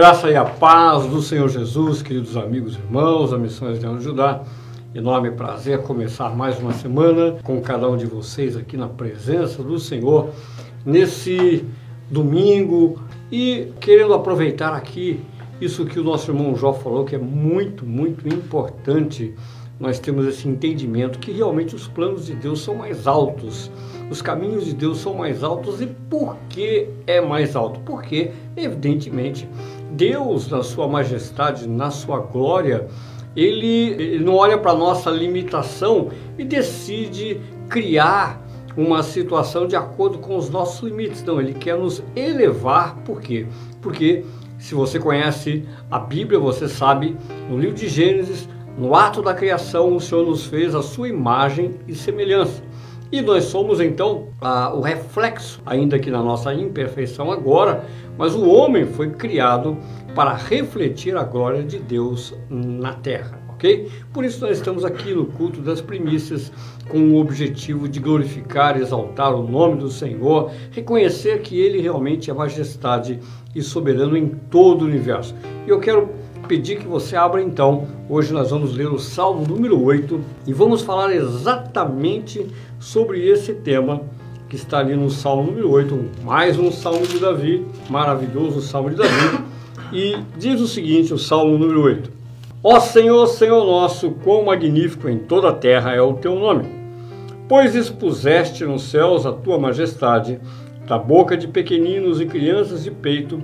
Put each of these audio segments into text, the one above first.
Graça e a paz do Senhor Jesus, queridos amigos e irmãos, a Missões de ajudar. Enorme prazer começar mais uma semana com cada um de vocês aqui na presença do Senhor, nesse domingo e querendo aproveitar aqui isso que o nosso irmão Jó falou, que é muito, muito importante nós temos esse entendimento que realmente os planos de Deus são mais altos, os caminhos de Deus são mais altos. E por que é mais alto? Porque, evidentemente, Deus, na sua majestade, na sua glória, ele, ele não olha para nossa limitação e decide criar uma situação de acordo com os nossos limites. Não, ele quer nos elevar. Por quê? Porque se você conhece a Bíblia, você sabe, no livro de Gênesis, no ato da criação, o Senhor nos fez a sua imagem e semelhança. E nós somos então a, o reflexo, ainda que na nossa imperfeição agora, mas o homem foi criado para refletir a glória de Deus na terra. ok? Por isso nós estamos aqui no culto das primícias com o objetivo de glorificar exaltar o nome do Senhor, reconhecer que Ele realmente é majestade e soberano em todo o universo. E eu quero pedir que você abra então. Hoje nós vamos ler o Salmo número 8 e vamos falar exatamente sobre esse tema que está ali no Salmo número 8, mais um Salmo de Davi, maravilhoso Salmo de Davi. E diz o seguinte, o Salmo número 8: Ó Senhor, Senhor nosso, quão magnífico em toda a terra é o teu nome, pois expuseste nos céus a tua majestade, da boca de pequeninos e crianças de peito,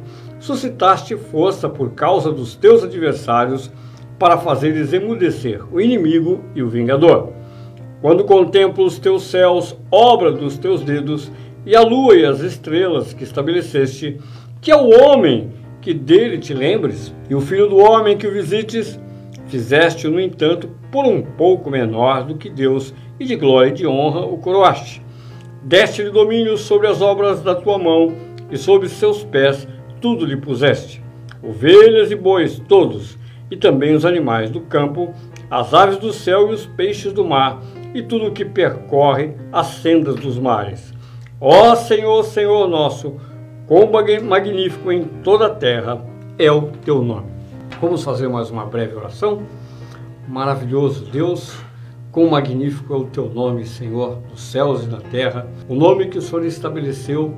suscitaste força por causa dos teus adversários, para fazeres emudecer o inimigo e o vingador. Quando contemplo os teus céus, obra dos teus dedos, e a lua e as estrelas que estabeleceste, que é o homem que dele te lembres, e o filho do homem que o visites, fizeste-o, no entanto, por um pouco menor do que Deus, e de glória e de honra o coroaste. Deste-lhe domínio sobre as obras da tua mão, e sobre seus pés tudo lhe puseste: ovelhas e bois, todos, e também os animais do campo, as aves do céu e os peixes do mar, e tudo o que percorre as sendas dos mares. Ó Senhor, Senhor nosso, quão magnífico em toda a terra é o teu nome. Vamos fazer mais uma breve oração? Maravilhoso Deus, quão magnífico é o teu nome, Senhor, dos céus e da terra, o nome que o Senhor estabeleceu,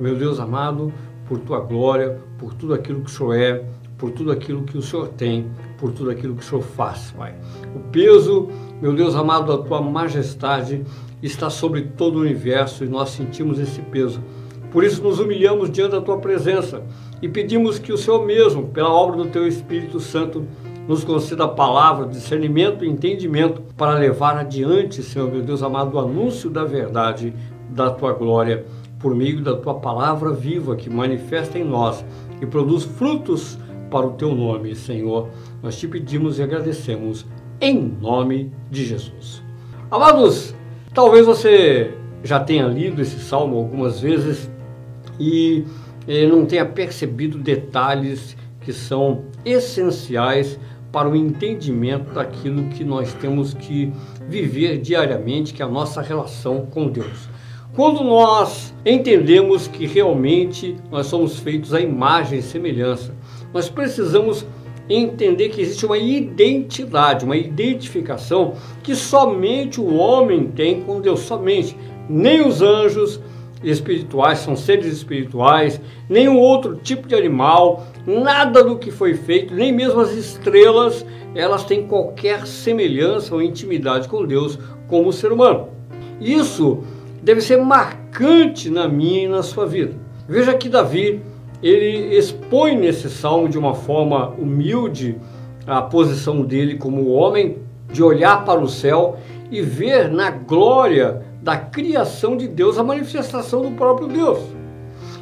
meu Deus amado, por tua glória, por tudo aquilo que o Senhor é, por tudo aquilo que o Senhor tem, por tudo aquilo que o Senhor faz, Pai. O peso, meu Deus amado, da tua majestade está sobre todo o universo e nós sentimos esse peso. Por isso nos humilhamos diante da tua presença e pedimos que o Senhor mesmo, pela obra do teu Espírito Santo, nos conceda a palavra, discernimento e entendimento para levar adiante, Senhor meu Deus amado, o anúncio da verdade da tua glória por meio da tua palavra viva que manifesta em nós e produz frutos para o teu nome, Senhor. Nós te pedimos e agradecemos em nome de Jesus. Amados, talvez você já tenha lido esse salmo algumas vezes e não tenha percebido detalhes que são essenciais para o entendimento daquilo que nós temos que viver diariamente, que é a nossa relação com Deus. Quando nós entendemos que realmente nós somos feitos à imagem e semelhança, nós precisamos entender que existe uma identidade, uma identificação que somente o homem tem com Deus, somente. Nem os anjos espirituais são seres espirituais, nenhum outro tipo de animal, nada do que foi feito, nem mesmo as estrelas, elas têm qualquer semelhança ou intimidade com Deus como ser humano. Isso deve ser marcante na minha e na sua vida. Veja que Davi, ele expõe nesse salmo de uma forma humilde a posição dele como homem, de olhar para o céu e ver na glória da criação de Deus a manifestação do próprio Deus.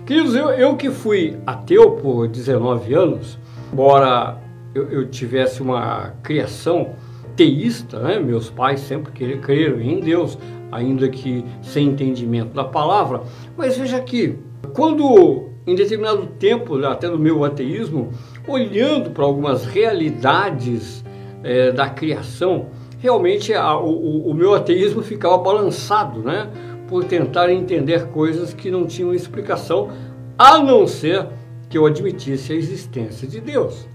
Queridos, eu, eu que fui ateu por 19 anos, embora eu, eu tivesse uma criação teísta, né? meus pais sempre creram em Deus, ainda que sem entendimento da palavra. Mas veja aqui, quando em determinado tempo, até no meu ateísmo, olhando para algumas realidades é, da criação, realmente a, o, o meu ateísmo ficava balançado, né? Por tentar entender coisas que não tinham explicação, a não ser que eu admitisse a existência de Deus.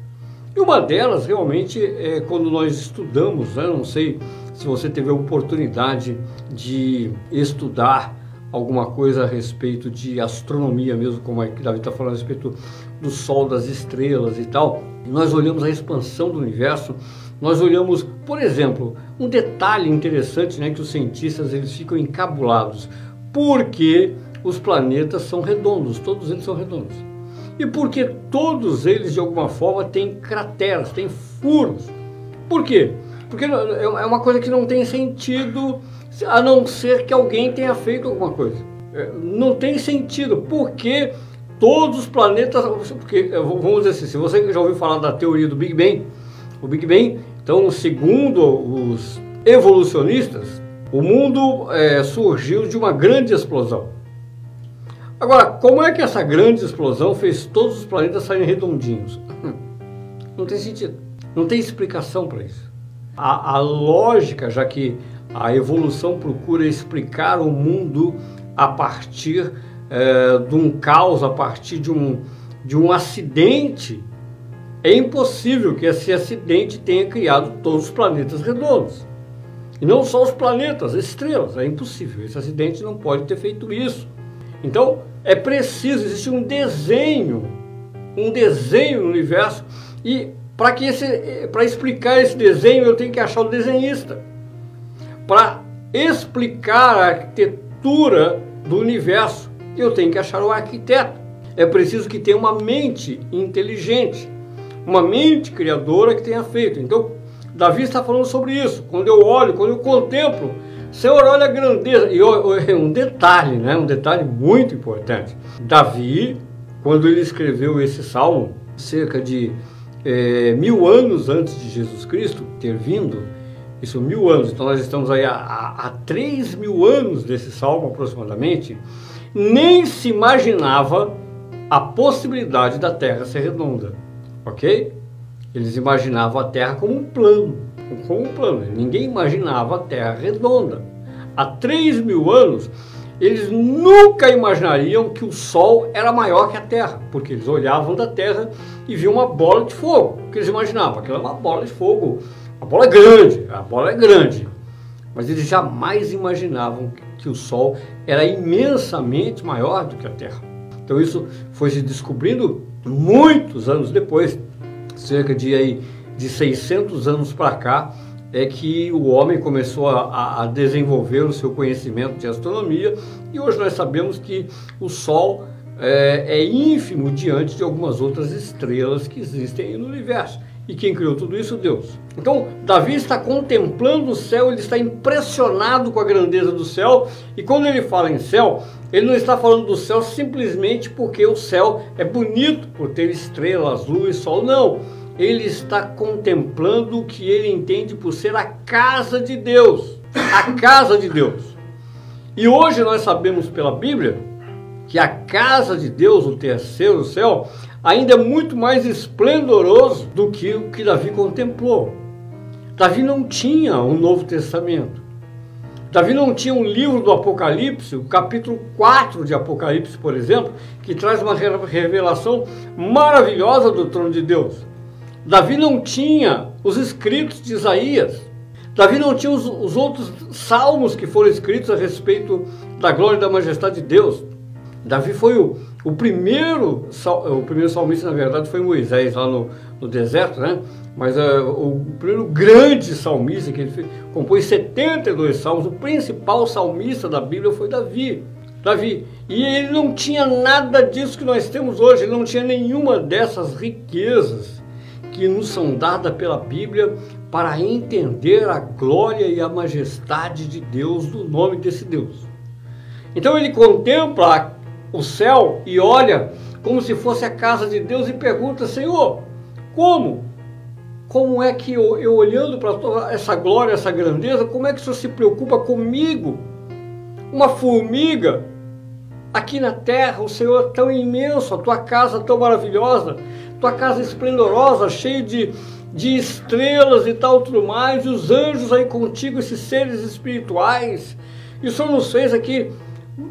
E uma delas, realmente, é quando nós estudamos, né? não sei se você teve a oportunidade de estudar alguma coisa a respeito de astronomia mesmo, como que Davi está falando a respeito do Sol, das estrelas e tal. Nós olhamos a expansão do universo, nós olhamos, por exemplo, um detalhe interessante, né, que os cientistas eles ficam encabulados, porque os planetas são redondos, todos eles são redondos. E porque todos eles, de alguma forma, têm crateras, têm furos. Por quê? Porque é, é uma coisa que não tem sentido, a não ser que alguém tenha feito alguma coisa. É, não tem sentido, porque todos os planetas. Porque, vamos dizer assim, se você já ouviu falar da teoria do Big Bang, o Big Bang, então, segundo os evolucionistas, o mundo é, surgiu de uma grande explosão. Agora, como é que essa grande explosão fez todos os planetas saírem redondinhos? Não tem sentido. Não tem explicação para isso. A, a, lógica, já que a evolução procura explicar o mundo a partir é, de um caos, a partir de um, de um acidente, é impossível que esse acidente tenha criado todos os planetas redondos. E não só os planetas, as estrelas. É impossível. Esse acidente não pode ter feito isso. Então, é preciso, existe um desenho, um desenho no universo e para que esse para explicar esse desenho eu tenho que achar o desenhista. Para explicar a arquitetura do universo, eu tenho que achar o arquiteto. É preciso que tenha uma mente inteligente, uma mente criadora que tenha feito. Então, Davi está falando sobre isso. Quando eu olho, quando eu contemplo Senhor, olha a grandeza. E um detalhe, né? um detalhe muito importante. Davi, quando ele escreveu esse salmo, cerca de é, mil anos antes de Jesus Cristo ter vindo, isso mil anos, então nós estamos aí há três mil anos desse salmo aproximadamente, nem se imaginava a possibilidade da Terra ser redonda, ok? Eles imaginavam a Terra como um plano, com um plano. Ninguém imaginava a Terra redonda. Há 3 mil anos, eles nunca imaginariam que o Sol era maior que a Terra, porque eles olhavam da Terra e viam uma bola de fogo. O que eles imaginavam? Aquilo era uma bola de fogo. A bola é grande, a bola é grande. Mas eles jamais imaginavam que o Sol era imensamente maior do que a Terra. Então isso foi se descobrindo muitos anos depois, cerca de aí de 600 anos para cá, é que o homem começou a, a, desenvolver o seu conhecimento de astronomia e hoje nós sabemos que o Sol é, é ínfimo diante de algumas outras estrelas que existem no universo. E quem criou tudo isso? Deus. Então, Davi está contemplando o céu, ele está impressionado com a grandeza do céu, e quando ele fala em céu, ele não está falando do céu simplesmente porque o céu é bonito por ter estrelas, luz, sol, não ele está contemplando o que ele entende por ser a casa de Deus. A casa de Deus. E hoje nós sabemos pela Bíblia que a casa de Deus, o terceiro céu, ainda é muito mais esplendoroso do que o que Davi contemplou. Davi não tinha o um Novo Testamento. Davi não tinha um livro do Apocalipse, o capítulo 4 de Apocalipse, por exemplo, que traz uma revelação maravilhosa do trono de Deus. Davi não tinha os escritos de Isaías. Davi não tinha os, os, outros salmos que foram escritos a respeito da glória e da majestade de Deus. Davi foi o, o primeiro, o primeiro salmista, na verdade, foi Moisés lá no, no deserto, né? Mas uh, o primeiro grande salmista que ele fez, compôs 72 salmos, o principal salmista da Bíblia foi Davi. Davi. E ele não tinha nada disso que nós temos hoje, ele não tinha nenhuma dessas riquezas que nos são dadas pela Bíblia para entender a glória e a majestade de Deus, do nome desse Deus. Então ele contempla o céu e olha como se fosse a casa de Deus e pergunta: Senhor, como? Como é que eu, eu olhando para toda essa glória, essa grandeza, como é que o Senhor se preocupa comigo? Uma formiga aqui na terra, o Senhor é tão imenso, a tua casa tão maravilhosa, tua casa esplendorosa, cheia de, de estrelas e tal, tudo mais, e os anjos aí contigo, esses seres espirituais. O Senhor nos fez aqui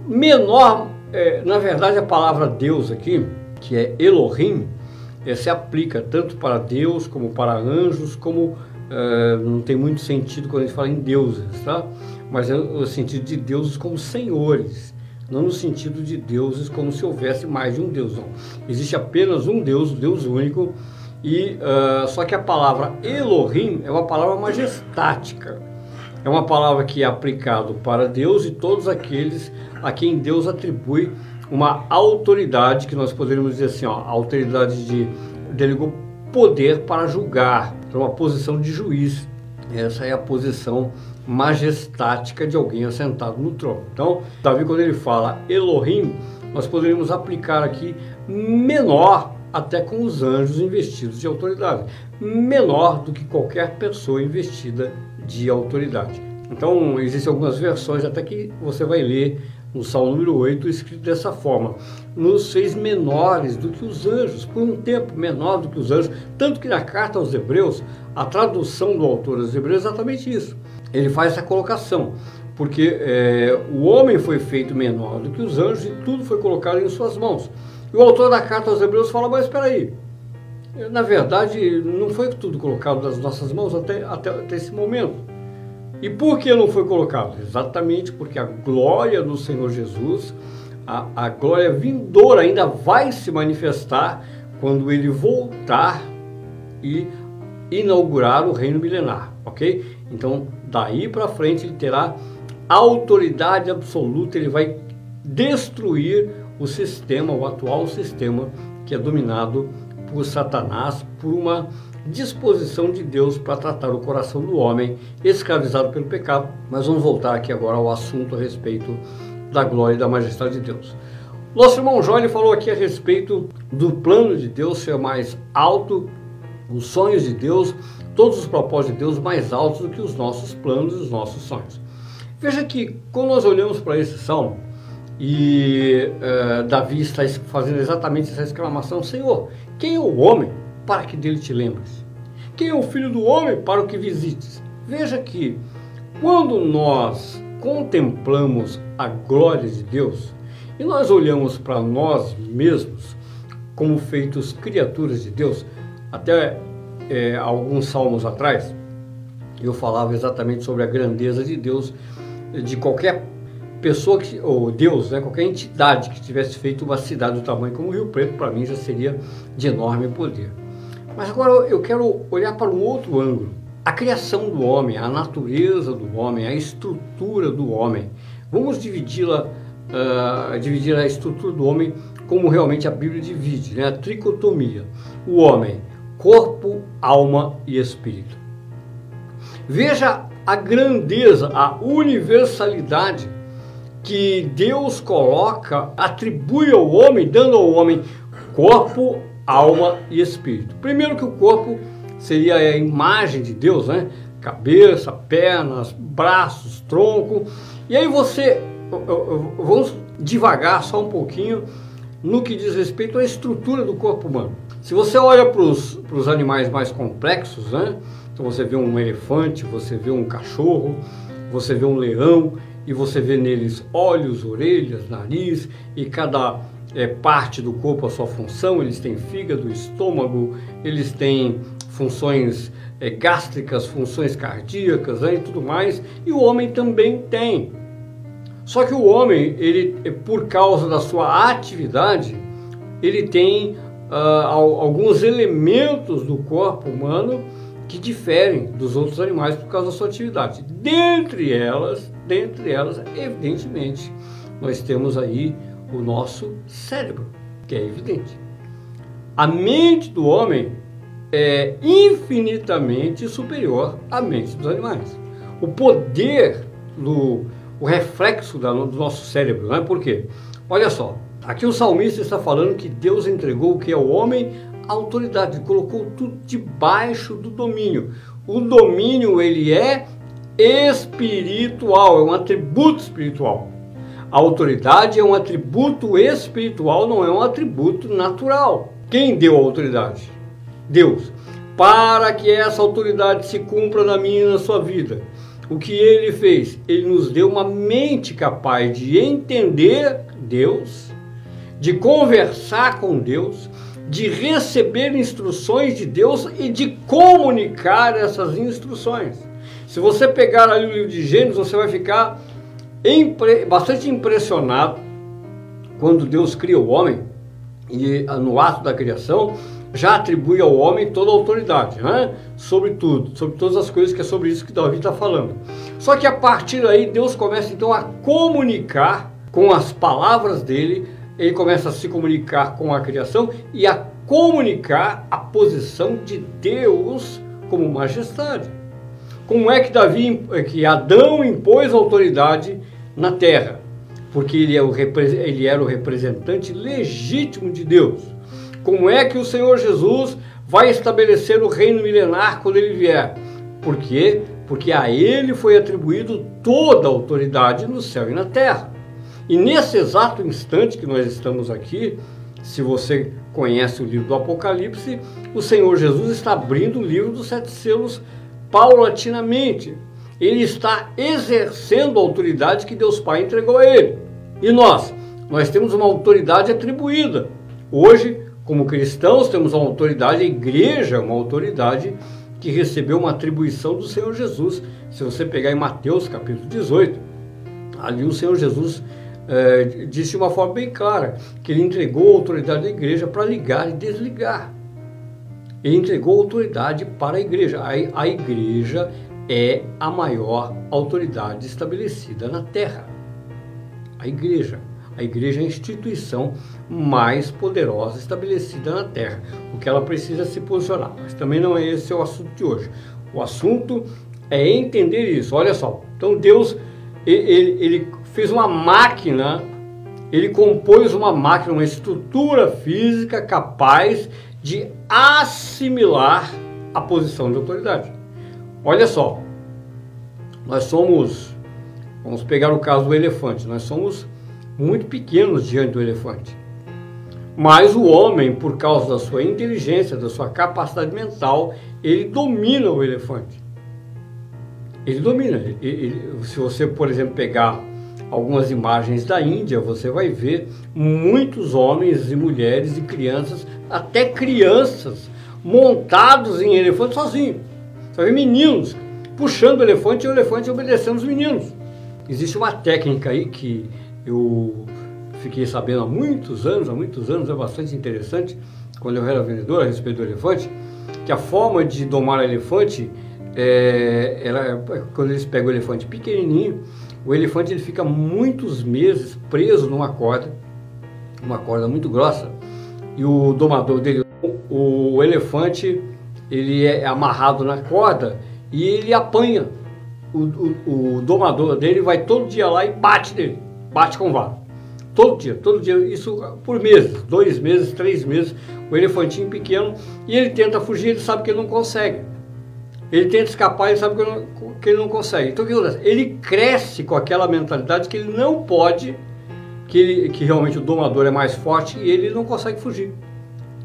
menor, é, na verdade a palavra Deus aqui, que é Elohim, é, se aplica tanto para Deus como para anjos, como é, não tem muito sentido quando a gente fala em deuses, tá? Mas é o sentido de deuses como senhores, não no sentido de deuses como se houvesse mais de um Deus. Não. Existe apenas um Deus, o Deus único, e uh, só que a palavra Elohim é uma palavra majestática. É uma palavra que é aplicado para Deus e todos aqueles a quem Deus atribui uma autoridade, que nós poderíamos dizer assim, ó, autoridade de delegou poder para julgar, então uma posição de juiz. Essa é a posição majestática de alguém assentado no trono. Então, Davi, quando ele fala Elohim, nós poderíamos aplicar aqui menor até com os anjos investidos de autoridade, menor do que qualquer pessoa investida de autoridade. Então, existem algumas versões até que você vai ler no Salmo número 8, escrito dessa forma: Nos fez menores do que os anjos, por um tempo menor do que os anjos. Tanto que na carta aos Hebreus, a tradução do autor aos Hebreus é exatamente isso. Ele faz essa colocação, porque é, o homem foi feito menor do que os anjos e tudo foi colocado em suas mãos. E o autor da carta aos Hebreus fala: Mas espera aí. Na verdade, não foi tudo colocado nas nossas mãos até, até, até esse momento. E por que não foi colocado? Exatamente porque a glória do Senhor Jesus, a, a glória vindoura ainda vai se manifestar quando ele voltar e inaugurar o reino milenar, ok? Então, daí para frente ele terá autoridade absoluta, ele vai destruir o sistema, o atual sistema que é dominado por Satanás, por uma disposição de Deus para tratar o coração do homem escravizado pelo pecado. Mas vamos voltar aqui agora ao assunto a respeito da glória e da majestade de Deus. Nosso irmão Jó falou aqui a respeito do plano de Deus ser mais alto, os sonhos de Deus, todos os propósitos de Deus mais altos do que os nossos planos e os nossos sonhos. Veja que quando nós olhamos para esse salmo e uh, Davi está fazendo exatamente essa exclamação: Senhor, quem é o homem para que dele te lembres? Quem é o filho do homem para o que visites? Veja que quando nós contemplamos a glória de Deus e nós olhamos para nós mesmos como feitos criaturas de Deus, até é, alguns salmos atrás eu falava exatamente sobre a grandeza de Deus, de qualquer pessoa que, ou Deus, né, qualquer entidade que tivesse feito uma cidade do tamanho como o Rio Preto, para mim já seria de enorme poder. Mas agora eu quero olhar para um outro ângulo. A criação do homem, a natureza do homem, a estrutura do homem. Vamos dividi-la, uh, dividir a estrutura do homem como realmente a Bíblia divide, né? a tricotomia. O homem, corpo, alma e espírito. Veja a grandeza, a universalidade que Deus coloca, atribui ao homem, dando ao homem corpo, alma e espírito. Primeiro que o corpo seria a imagem de Deus, né? Cabeça, pernas, braços, tronco. E aí você, vamos devagar só um pouquinho no que diz respeito à estrutura do corpo humano. Se você olha para os animais mais complexos, né? Então você vê um elefante, você vê um cachorro, você vê um leão e você vê neles olhos, orelhas, nariz e cada é, parte do corpo a sua função, eles têm fígado, estômago, eles têm funções é, gástricas, funções cardíacas né, e tudo mais, e o homem também tem. Só que o homem, ele, por causa da sua atividade, ele tem uh, alguns elementos do corpo humano que diferem dos outros animais por causa da sua atividade. Dentre elas, dentre elas, evidentemente, nós temos aí o nosso cérebro, que é evidente. A mente do homem é infinitamente superior à mente dos animais. O poder do o reflexo do nosso cérebro, não é por quê? Olha só, aqui o salmista está falando que Deus entregou o que é o homem a autoridade, colocou tudo debaixo do domínio. O domínio ele é espiritual, é um atributo espiritual. A autoridade é um atributo espiritual, não é um atributo natural. Quem deu a autoridade? Deus. Para que essa autoridade se cumpra na minha e na sua vida. O que ele fez? Ele nos deu uma mente capaz de entender Deus, de conversar com Deus, de receber instruções de Deus e de comunicar essas instruções. Se você pegar ali o livro de Gênesis, você vai ficar impre bastante impressionado quando Deus cria o homem e ah, no ato da criação já atribui ao homem toda a autoridade, né? sobre tudo, sobre todas as coisas que é sobre isso que Davi está falando. Só que a partir daí Deus começa então a comunicar com as palavras dele ele começa a se comunicar com a criação e a comunicar a posição de Deus como majestade. Como é que Davi, que Adão impôs autoridade na terra? Porque ele, é o, ele era o representante legítimo de Deus. Como é que o Senhor Jesus vai estabelecer o reino milenar quando ele vier? Por quê? Porque a ele foi atribuído toda a autoridade no céu e na terra. E nesse exato instante que nós estamos aqui, se você conhece o livro do Apocalipse, o Senhor Jesus está abrindo o livro dos sete selos paulatinamente. Ele está exercendo a autoridade que Deus Pai entregou a ele. E nós? Nós temos uma autoridade atribuída. Hoje, como cristãos, temos uma autoridade, a igreja, uma autoridade que recebeu uma atribuição do Senhor Jesus. Se você pegar em Mateus capítulo 18, ali o Senhor Jesus é, disse de uma forma bem clara que ele entregou a autoridade da igreja para ligar e desligar. Ele entregou a autoridade para a igreja. A, a igreja é a maior autoridade estabelecida na terra. A igreja. A igreja é a instituição mais poderosa estabelecida na terra. O que ela precisa se posicionar. Mas também não é esse o assunto de hoje. O assunto é entender isso. Olha só. Então Deus ele, ele fez uma máquina, ele compôs uma máquina, uma estrutura física capaz de assimilar a posição de autoridade. Olha só, nós somos, vamos pegar o caso do elefante, nós somos muito pequenos diante do elefante. Mas o homem, por causa da sua inteligência, da sua capacidade mental, ele domina o elefante. Ele domina. Ele, ele, se você, por exemplo, pegar algumas imagens da Índia, você vai ver muitos homens e mulheres e crianças, até crianças, montados em elefantes sozinhos. Você vê meninos puxando o elefante e o elefante obedecendo os meninos. Existe uma técnica aí que eu fiquei sabendo há muitos anos, há muitos anos, é bastante interessante, quando eu era vendedor a respeito do elefante, que a forma de domar elefante, é, ela, quando eles pegam o elefante pequenininho, o elefante ele fica muitos meses preso numa corda, uma corda muito grossa, e o domador dele, o, elefante, ele é amarrado na corda e ele apanha. O, o, o, domador dele vai todo dia lá e bate nele, bate com vara. Todo dia, todo dia, isso por meses, dois meses, três meses, o elefantinho pequeno, e ele tenta fugir, ele sabe que ele não consegue. Ele tenta escapar, ele sabe que não, que ele não consegue. Então o que acontece? Ele cresce com aquela mentalidade que ele não pode, que, ele, que realmente o domador é mais forte e ele não consegue fugir.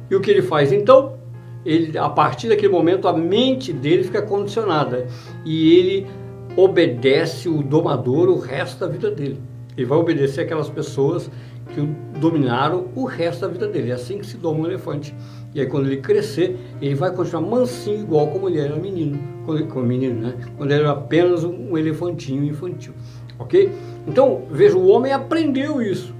E o que ele faz então? Ele, a partir daquele momento, a mente dele fica condicionada e ele obedece o domador o resto da vida dele. Ele vai obedecer aquelas pessoas que o dominaram o resto da vida dele. É assim que se doma um elefante. E aí quando ele crescer, ele vai continuar mansinho igual como ele era menino, quando, como menino, né? Quando ele era apenas um elefantinho infantil, ok? Então, veja, o homem aprendeu isso.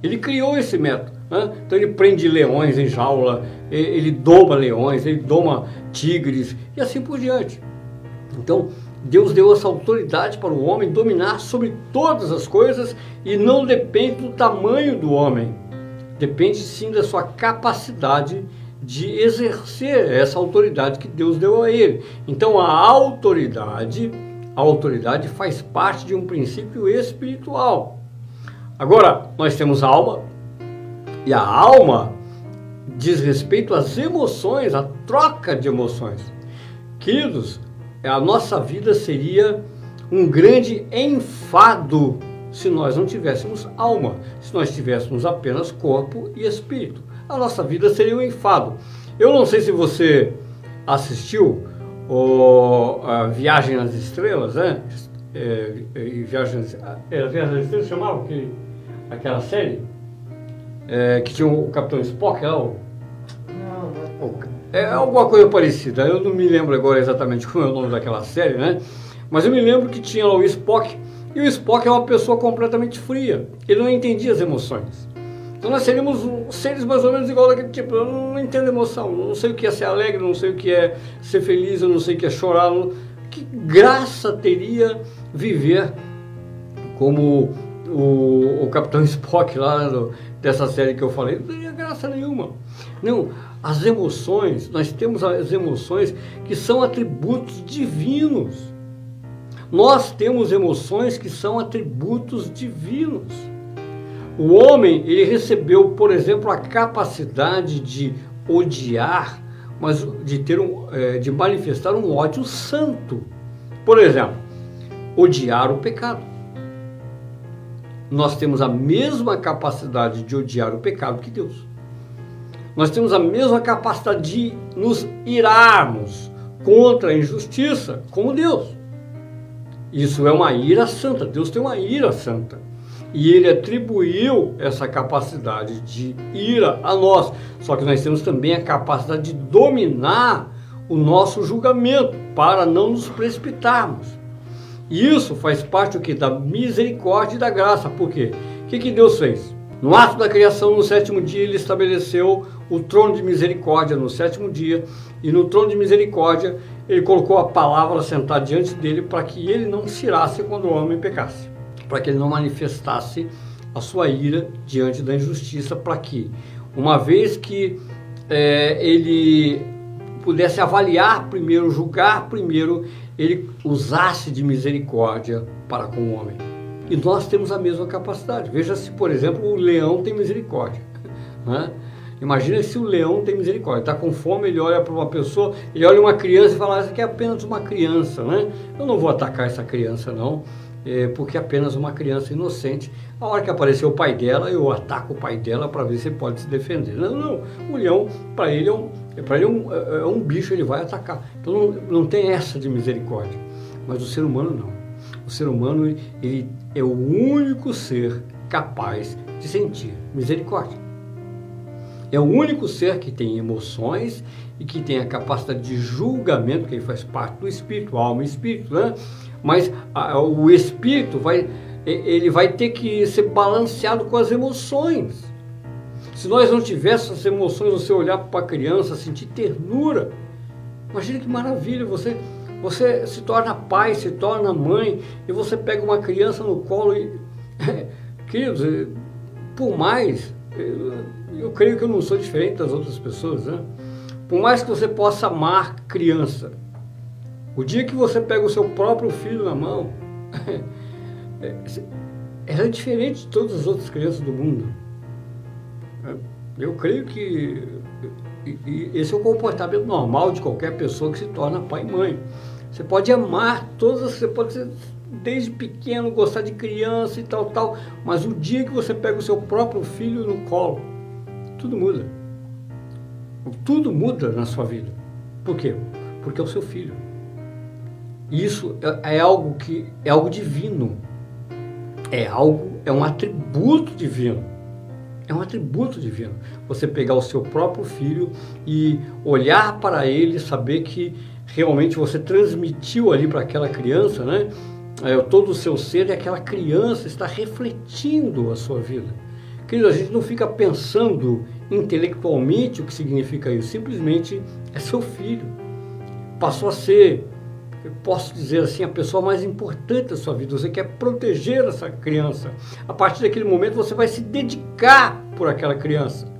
Ele criou esse método. Né? Então ele prende leões em jaula, ele doma leões, ele doma tigres e assim por diante. Então, Deus deu essa autoridade para o homem dominar sobre todas as coisas e não depende do tamanho do homem. Depende sim da sua capacidade de exercer essa autoridade que Deus deu a ele. Então a autoridade, a autoridade faz parte de um princípio espiritual. Agora, nós temos a alma, e a alma diz respeito às emoções, à troca de emoções. Queridos, a nossa vida seria um grande enfado se nós não tivéssemos alma, se nós tivéssemos apenas corpo e espírito. A nossa vida seria um enfado. Eu não sei se você assistiu o, a Viagem nas Estrelas, né? É, é, Viagem, é, Viagem nas Estrelas chamava aquele, aquela série? é, que tinha o Capitão Spock, é, o, é alguma coisa parecida. Eu não me lembro agora exatamente como é o nome daquela série, né? Mas eu me lembro que tinha lá o Spock, e o Spock é uma pessoa completamente fria. Ele não entendia as emoções. Então nós seríamos seres mais ou menos igual daquele tipo. Eu não, entendo emoção, não sei o que é ser alegre, não sei o que é ser feliz, eu não sei o que é chorar. Que graça teria viver como o, o Capitão Spock lá no, dessa série que eu falei? Não teria graça nenhuma. Não, as emoções, nós temos as emoções que são atributos divinos. Nós temos emoções que são atributos divinos. O homem, ele recebeu, por exemplo, a capacidade de odiar, mas de ter um, é, de manifestar um ódio santo. Por exemplo, odiar o pecado. Nós temos a mesma capacidade de odiar o pecado que Deus. Nós temos a mesma capacidade de nos irarmos contra a injustiça como Deus. Isso é uma ira santa. Deus tem uma ira santa. E ele atribuiu essa capacidade de ira a nós. Só que nós temos também a capacidade de dominar o nosso julgamento para não nos precipitarmos. Isso faz parte do que? Da misericórdia e da graça. Por quê? O que, que Deus fez? No ato da criação, no sétimo dia, ele estabeleceu o trono de misericórdia no sétimo dia. E no trono de misericórdia, ele colocou a palavra sentada diante dele para que ele não se irasse quando o homem pecasse, para que ele não manifestasse a sua ira diante da injustiça, para que, uma vez que é, ele pudesse avaliar primeiro, julgar primeiro, ele usasse de misericórdia para com o homem. E nós temos a mesma capacidade. Veja se, por exemplo, o leão tem misericórdia. Né? Imagina se o leão tem misericórdia, está com fome, ele olha para uma pessoa, ele olha uma criança e fala, essa aqui é apenas uma criança, né? Eu não vou atacar essa criança não, é, porque é apenas uma criança inocente. A hora que aparecer o pai dela, eu ataco o pai dela para ver se ele pode se defender. Não, não, o leão, para ele, é um, ele é um, é, é um bicho, ele vai atacar. Então não, não tem essa de misericórdia. Mas o ser humano não. O ser humano, ele é o único ser capaz de sentir misericórdia. É o único ser que tem emoções e que tem a capacidade de julgamento, que faz parte do espírito, alma e espírito, né? Mas a, o espírito vai, ele vai ter que ser balanceado com as emoções. Se nós não tivéssemos as emoções, você olhar para a criança, sentir ternura, imagina que maravilha, você, você se torna pai, se torna mãe, e você pega uma criança no colo e, queridos, por mais eu creio que eu não sou diferente das outras pessoas, né? Por mais que você possa amar criança, o dia que você pega o seu próprio filho na mão, ela é diferente de todas as outras crianças do mundo. Eu creio que esse é o comportamento normal de qualquer pessoa que se torna pai e mãe. Você pode amar todas, você pode ser desde pequeno gostar de criança e tal, tal, mas o dia que você pega o seu próprio filho no colo, tudo muda. Tudo muda na sua vida. Por quê? Porque é o seu filho. Isso é, é algo que é algo divino. É algo, é um atributo divino. É um atributo divino. Você pegar o seu próprio filho e olhar para ele, saber que realmente você transmitiu ali para aquela criança, né? É, todo o seu ser e aquela criança está refletindo a sua vida. Querido, a gente não fica pensando intelectualmente o que significa isso, simplesmente é seu filho. Passou a ser, eu posso dizer assim, a pessoa mais importante da sua vida. Você quer proteger essa criança. A partir daquele momento você vai se dedicar por aquela criança.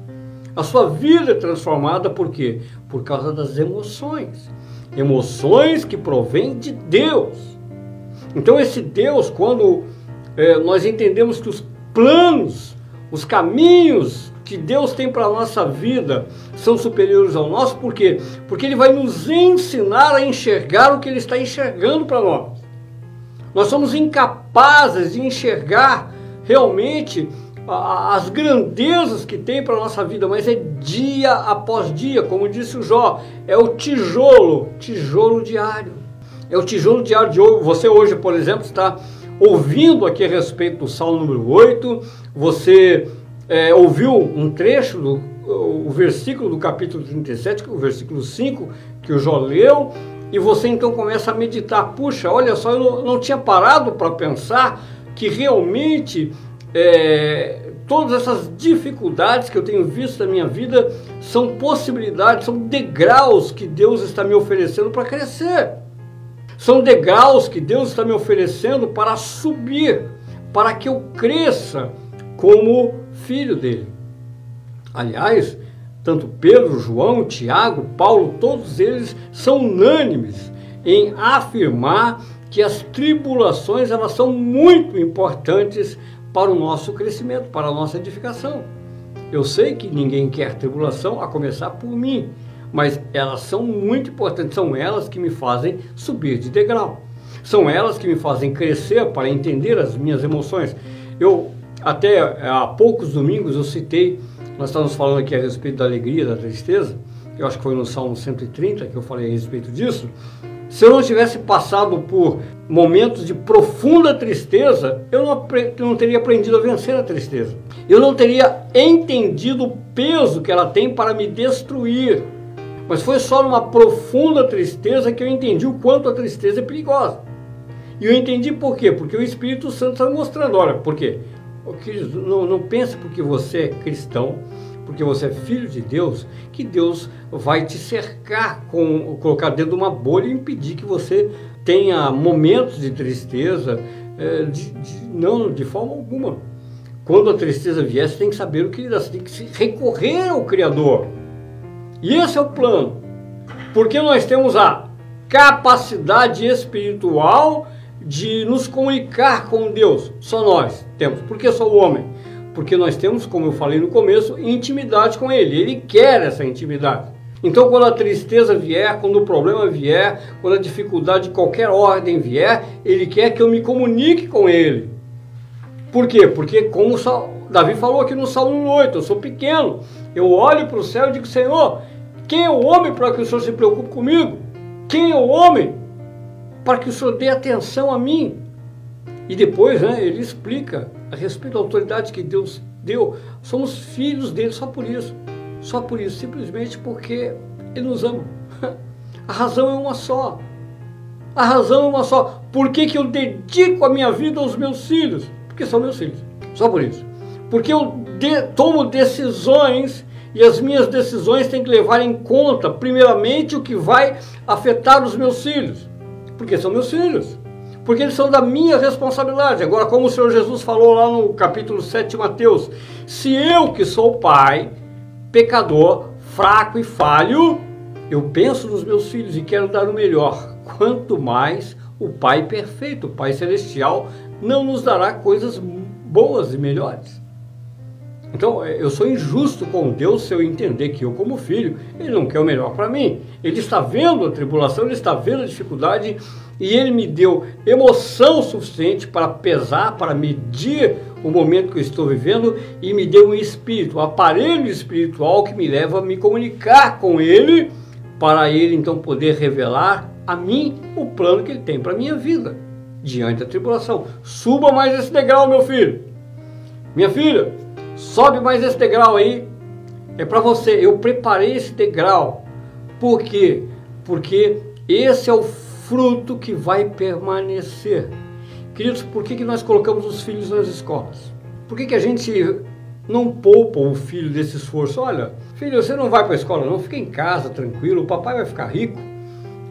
A sua vida é transformada por quê? Por causa das emoções. Emoções que provêm de Deus. Então, esse Deus, quando é, nós entendemos que os planos os caminhos que Deus tem para a nossa vida são superiores ao nosso, por quê? Porque Ele vai nos ensinar a enxergar o que Ele está enxergando para nós. Nós somos incapazes de enxergar realmente as grandezas que tem para a nossa vida, mas é dia após dia, como disse o Jó, é o tijolo, tijolo diário. É o tijolo diário de hoje. Você hoje, por exemplo, está ouvindo aqui a respeito do Salmo número 8, você é, ouviu um trecho do o versículo do capítulo 37, o versículo 5, que o Jó leu, e você então começa a meditar, puxa, olha só, eu não, não tinha parado para pensar que realmente é, todas essas dificuldades que eu tenho visto na minha vida são possibilidades, são degraus que Deus está me oferecendo para crescer. São degraus que Deus está me oferecendo para subir, para que eu cresça como filho dele. Aliás, tanto Pedro, João, Tiago, Paulo, todos eles são unânimes em afirmar que as tribulações elas são muito importantes para o nosso crescimento, para a nossa edificação. Eu sei que ninguém quer tribulação, a começar por mim, mas elas são muito importantes, são elas que me fazem subir de degrau. São elas que me fazem crescer para entender as minhas emoções. Eu até há poucos domingos eu citei, nós estávamos falando aqui a respeito da alegria, da tristeza. Eu acho que foi no Salmo 130 que eu falei a respeito disso. Se eu não tivesse passado por momentos de profunda tristeza, eu não, eu não, teria aprendido a vencer a tristeza. Eu não teria entendido o peso que ela tem para me destruir. Mas foi só numa profunda tristeza que eu entendi o quanto a tristeza é perigosa. E eu entendi por quê? Porque o Espírito Santo está mostrando. Olha, por quê? Não, não pense porque você é cristão, porque você é filho de Deus, que Deus vai te cercar, com, colocar dentro de uma bolha e impedir que você tenha momentos de tristeza, é, de, de, não, de forma alguma. Quando a tristeza vier, você tem que saber o que você tem que recorrer ao Criador. E esse é o plano. Porque nós temos a capacidade espiritual de nos comunicar com Deus. Só nós temos. Por que só o homem? Porque nós temos, como eu falei no começo, intimidade com Ele. Ele quer essa intimidade. Então, quando a tristeza vier, quando o problema vier, quando a dificuldade de qualquer ordem vier, Ele quer que eu me comunique com Ele. Por quê? Porque, como Davi falou aqui no Salmo 8, eu sou pequeno, eu olho para o céu e digo: Senhor, quem é o homem para que o Senhor se preocupe comigo? Quem é o homem para que o Senhor dê atenção a mim? E depois né, ele explica a respeito da autoridade que Deus deu. Somos filhos dele só por isso. Só por isso, simplesmente porque ele nos ama. A razão é uma só. A razão é uma só. Por que, que eu dedico a minha vida aos meus filhos? Porque são meus filhos. Só por isso. Porque eu de, tomo decisões e as minhas decisões têm que levar em conta, primeiramente, o que vai afetar os meus filhos. Porque são meus filhos porque eles são da minha responsabilidade. Agora, como o Senhor Jesus falou lá no capítulo 7 de Mateus, se eu que sou pai, pecador, fraco e falho, eu penso nos meus filhos e quero dar o melhor, quanto mais o Pai perfeito, o Pai celestial, não nos dará coisas boas e melhores. Então, eu sou injusto com Deus se eu entender que eu, como filho, Ele não quer o melhor para mim. Ele está vendo a tribulação, Ele está vendo a dificuldade e Ele me deu emoção suficiente para pesar, para medir o momento que eu estou vivendo e me deu um espírito, um aparelho espiritual que me leva a me comunicar com Ele, para Ele então poder revelar a mim o plano que Ele tem para a minha vida diante da tribulação. Suba mais esse degrau, meu filho. Minha filha, Sobe mais esse degrau aí. É para você. Eu preparei esse degrau. Por quê? Porque esse é o fruto que vai permanecer. Queridos, por que, que nós colocamos os filhos nas escolas? Por que, que a gente não poupa o filho desse esforço? Olha, filho, você não vai para a escola não, fica em casa, tranquilo, o papai vai ficar rico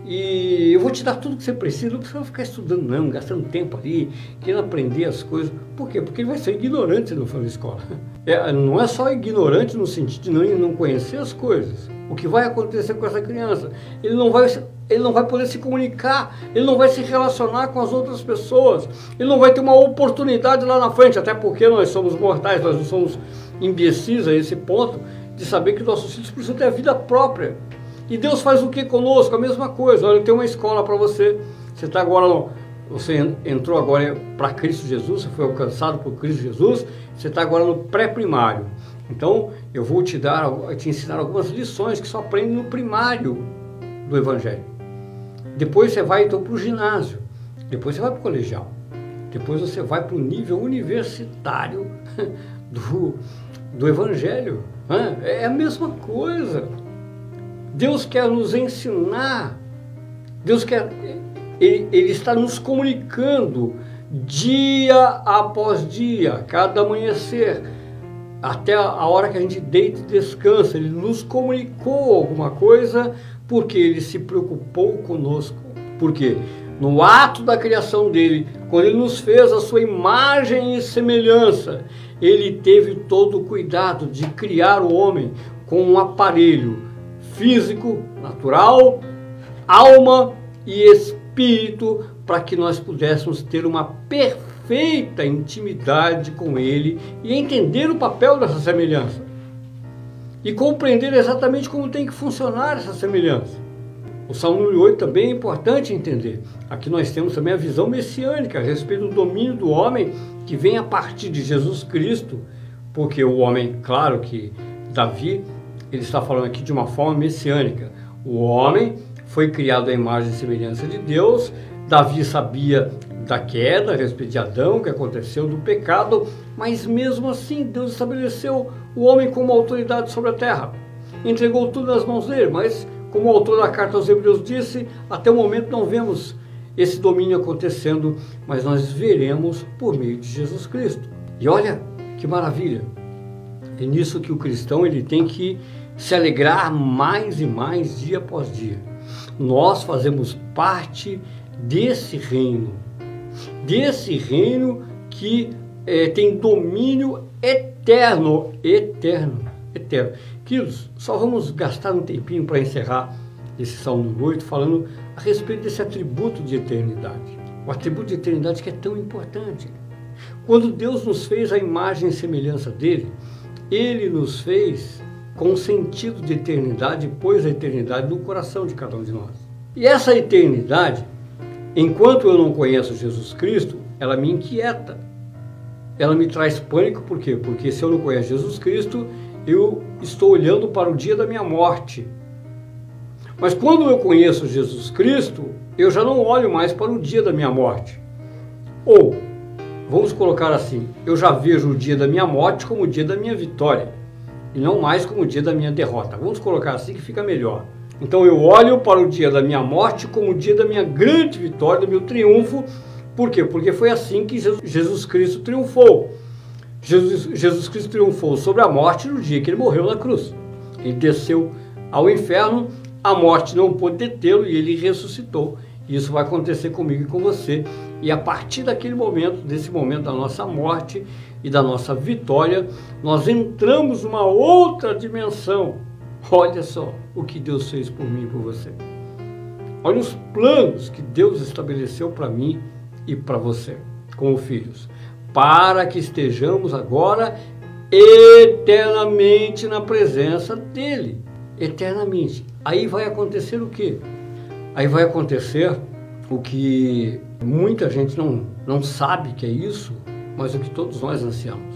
e eu vou te dar tudo que você precisa, não precisa ficar estudando não, gastando tempo ali, querendo aprender as coisas. Por quê? Porque ele vai ser ignorante se não for na escola. É, não é só ignorante no sentido de não, não conhecer as coisas. O que vai acontecer com essa criança? Ele não vai ele não vai poder se comunicar, ele não vai se relacionar com as outras pessoas, ele não vai ter uma oportunidade lá na frente, até porque nós somos mortais, nós não somos imbecis a esse ponto de saber que nossos filhos precisam ter a vida própria. E Deus faz o que conosco? A mesma coisa. Olha, tem uma escola para você. Você está agora no, você entrou agora para Cristo Jesus, você foi alcançado por Cristo Jesus, você está agora no pré-primário. Então, eu vou te dar, te ensinar algumas lições que só aprende no primário do Evangelho. Depois você vai então para o ginásio, depois você vai para o colegial, depois você vai para o nível universitário do, do Evangelho. Né? É a mesma coisa. Deus quer nos ensinar, Deus quer, ele, está nos comunicando dia após dia, cada amanhecer, até a hora que a gente deita e descansa. Ele nos comunicou alguma coisa porque ele se preocupou conosco. Porque no ato da criação dele, quando ele nos fez a sua imagem e semelhança, ele teve todo o cuidado de criar o homem com um aparelho físico, natural, alma e espírito, para que nós pudéssemos ter uma perfeita intimidade com Ele e entender o papel dessa semelhança. E compreender exatamente como tem que funcionar essa semelhança. O Salmo 8 também é importante entender. Aqui nós temos também a visão messiânica a respeito do domínio do homem que vem a partir de Jesus Cristo, porque o homem, claro que Davi ele está falando aqui de uma forma messiânica. O homem foi criado à imagem e semelhança de Deus. Davi sabia da queda a respeito de Adão, que aconteceu do pecado, mas mesmo assim Deus estabeleceu o homem como autoridade sobre a terra. Entregou tudo nas mãos dele, mas como o autor da carta aos Hebreus disse, até o momento não vemos esse domínio acontecendo, mas nós veremos por meio de Jesus Cristo. E olha que maravilha! É nisso que o cristão ele tem que se alegrar mais e mais dia após dia. Nós fazemos parte desse reino, desse reino que é, tem domínio eterno, eterno, eterno. Queridos, só vamos gastar um tempinho para encerrar esse Salmo 8 falando a respeito desse atributo de eternidade. O atributo de eternidade que é tão importante. Quando Deus nos fez a imagem e semelhança dele, ele nos fez com sentido de eternidade, pôs a eternidade no coração de cada um de nós. E essa eternidade, enquanto eu não conheço Jesus Cristo, ela me inquieta. Ela me traz pânico, por quê? Porque se eu não conheço Jesus Cristo, eu estou olhando para o dia da minha morte. Mas quando eu conheço Jesus Cristo, eu já não olho mais para o dia da minha morte. Ou, vamos colocar assim, eu já vejo o dia da minha morte como o dia da minha vitória e não mais como o dia da minha derrota. Vamos colocar assim que fica melhor. Então eu olho para o dia da minha morte como o dia da minha grande vitória, do meu triunfo. Por quê? Porque foi assim que Jesus Cristo triunfou. Jesus, Jesus Cristo triunfou sobre a morte no dia que ele morreu na cruz. Ele desceu ao inferno, a morte não pôde detê-lo e ele ressuscitou. Isso vai acontecer comigo e com você. E a partir daquele momento, desse momento da nossa morte e da nossa vitória, nós entramos numa outra dimensão. Olha só o que Deus fez por mim e por você. Olha os planos que Deus estabeleceu para mim e para você, como filhos, para que estejamos agora eternamente na presença dEle. Eternamente. Aí vai acontecer o quê? Aí vai acontecer o que muita gente não, não sabe que é isso, mas o que todos nós ansiamos.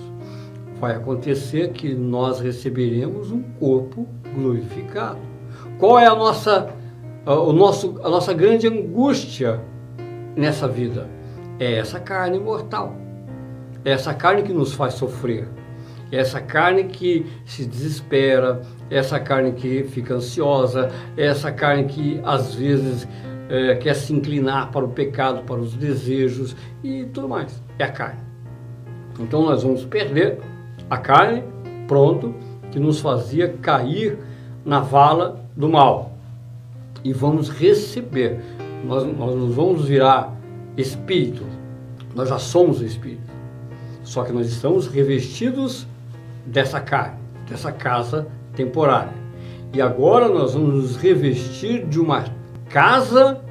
Vai acontecer que nós receberemos um corpo glorificado. Qual é a nossa, o nosso, a nossa grande angústia nessa vida? É essa carne mortal. É essa carne que nos faz sofrer. É essa carne que se desespera, é essa carne que fica ansiosa, é essa carne que às vezes é, quer se inclinar para o pecado, para os desejos e tudo mais. É a carne. Então nós vamos perder a carne, pronto, que nos fazia cair na vala do mal. E vamos receber. Nós, nós nos vamos virar espírito. Nós já somos espírito. Só que nós estamos revestidos dessa carne, dessa casa temporária. E agora nós vamos nos revestir de uma casa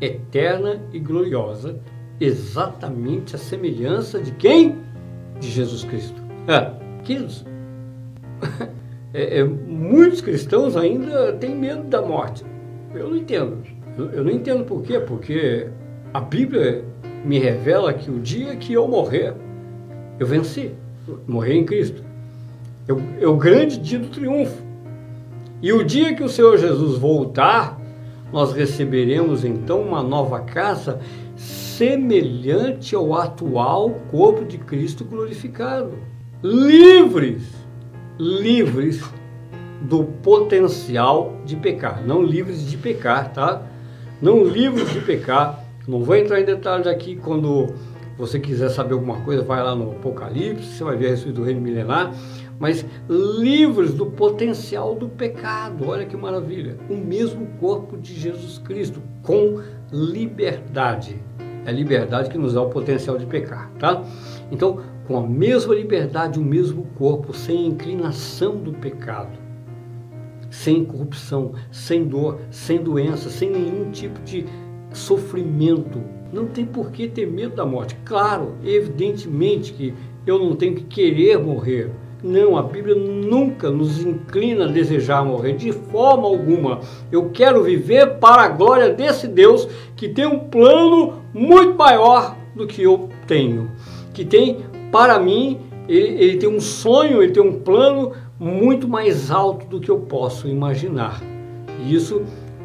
eterna e gloriosa, exatamente a semelhança de quem? De Jesus Cristo. É, queridos, é, é, muitos cristãos ainda têm medo da morte. Eu não entendo. Eu, eu não entendo por quê, porque a Bíblia me revela que o dia que eu morrer, eu venci. Morrer em Cristo. É o grande dia do triunfo. E o dia que o Senhor Jesus voltar, nós receberemos então uma nova casa semelhante ao atual corpo de Cristo glorificado. Livres livres do potencial de pecar, não livres de pecar, tá? Não livres de pecar. Não vou entrar em detalhes aqui quando você quiser saber alguma coisa, vai lá no Apocalipse, você vai ver a respeito do reino milenar, mas livres do potencial do pecado. Olha que maravilha! O mesmo corpo de Jesus Cristo com liberdade. É a liberdade que nos dá o potencial de pecar, tá? Então, com a mesma liberdade, o mesmo corpo, sem inclinação do pecado sem corrupção, sem dor, sem doença, sem nenhum tipo de sofrimento. Não tem por que ter medo da morte. Claro, evidentemente que eu não tenho que querer morrer. Não, a Bíblia nunca nos inclina a desejar morrer, de forma alguma. Eu quero viver para a glória desse Deus que tem um plano muito maior do que eu tenho. Que tem, para mim, ele, ele tem um sonho, ele tem um plano muito mais alto do que eu posso imaginar. E isso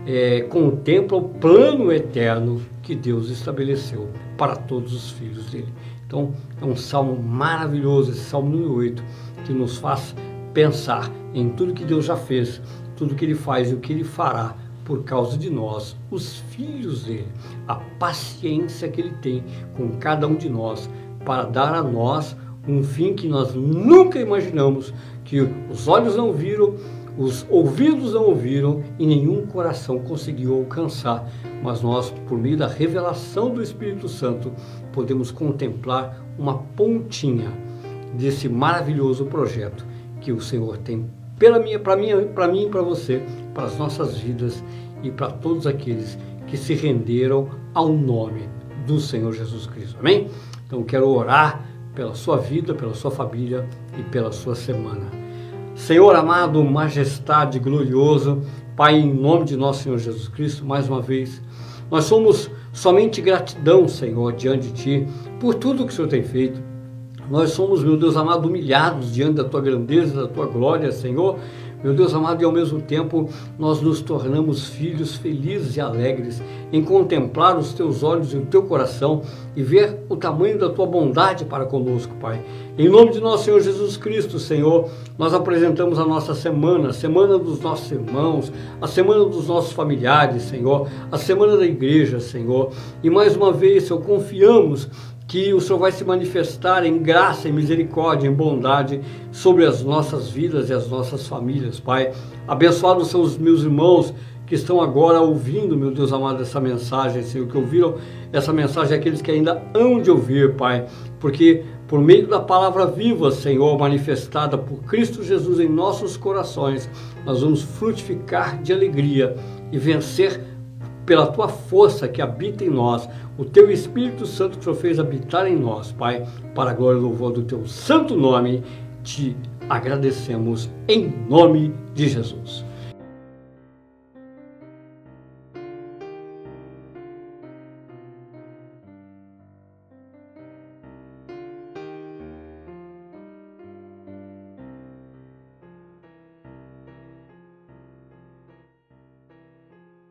é, contempla o plano eterno que Deus estabeleceu para todos os filhos dele. Então, é um salmo maravilhoso, esse salmo número 8, que nos faz pensar em tudo que Deus já fez, tudo que ele faz e o que ele fará por causa de nós, os filhos dele, a paciência que ele tem com cada um de nós para dar a nós um fim que nós nunca imaginamos, que os olhos não viram, os ouvidos não ouviram e nenhum coração conseguiu alcançar, mas nós, por meio da revelação do Espírito Santo, podemos contemplar uma pontinha desse maravilhoso projeto que o Senhor tem pela minha, para mim, para mim e para você, para as nossas vidas e para todos aqueles que se renderam ao nome do Senhor Jesus Cristo. Amém? Então quero orar pela sua vida, pela sua família e pela sua semana. Senhor amado, majestade glorioso, Pai, em nome de nosso Senhor Jesus Cristo, mais uma vez, nós somos somente gratidão, Senhor, diante de Ti, por tudo que o Senhor tem feito. Nós somos, meu Deus amado, humilhados diante da Tua grandeza, da Tua glória, Senhor, meu Deus amado, e ao mesmo tempo nós nos tornamos filhos felizes e alegres em contemplar os teus olhos e o teu coração e ver o tamanho da tua bondade para conosco, Pai. Em nome de nosso Senhor Jesus Cristo, Senhor, nós apresentamos a nossa semana, a semana dos nossos irmãos, a semana dos nossos familiares, Senhor, a semana da igreja, Senhor. E mais uma vez, Senhor, confiamos que o Senhor vai se manifestar em graça, em misericórdia, em bondade sobre as nossas vidas e as nossas famílias, Pai. Abençoados são os meus irmãos que estão agora ouvindo, meu Deus amado, essa mensagem, Senhor, que ouviram essa mensagem, aqueles que ainda hão de ouvir, Pai, porque por meio da palavra viva, Senhor, manifestada por Cristo Jesus em nossos corações, nós vamos frutificar de alegria e vencer pela tua força que habita em nós, o teu Espírito Santo que o fez habitar em nós, Pai, para a glória e louvor do teu santo nome, te agradecemos em nome de Jesus.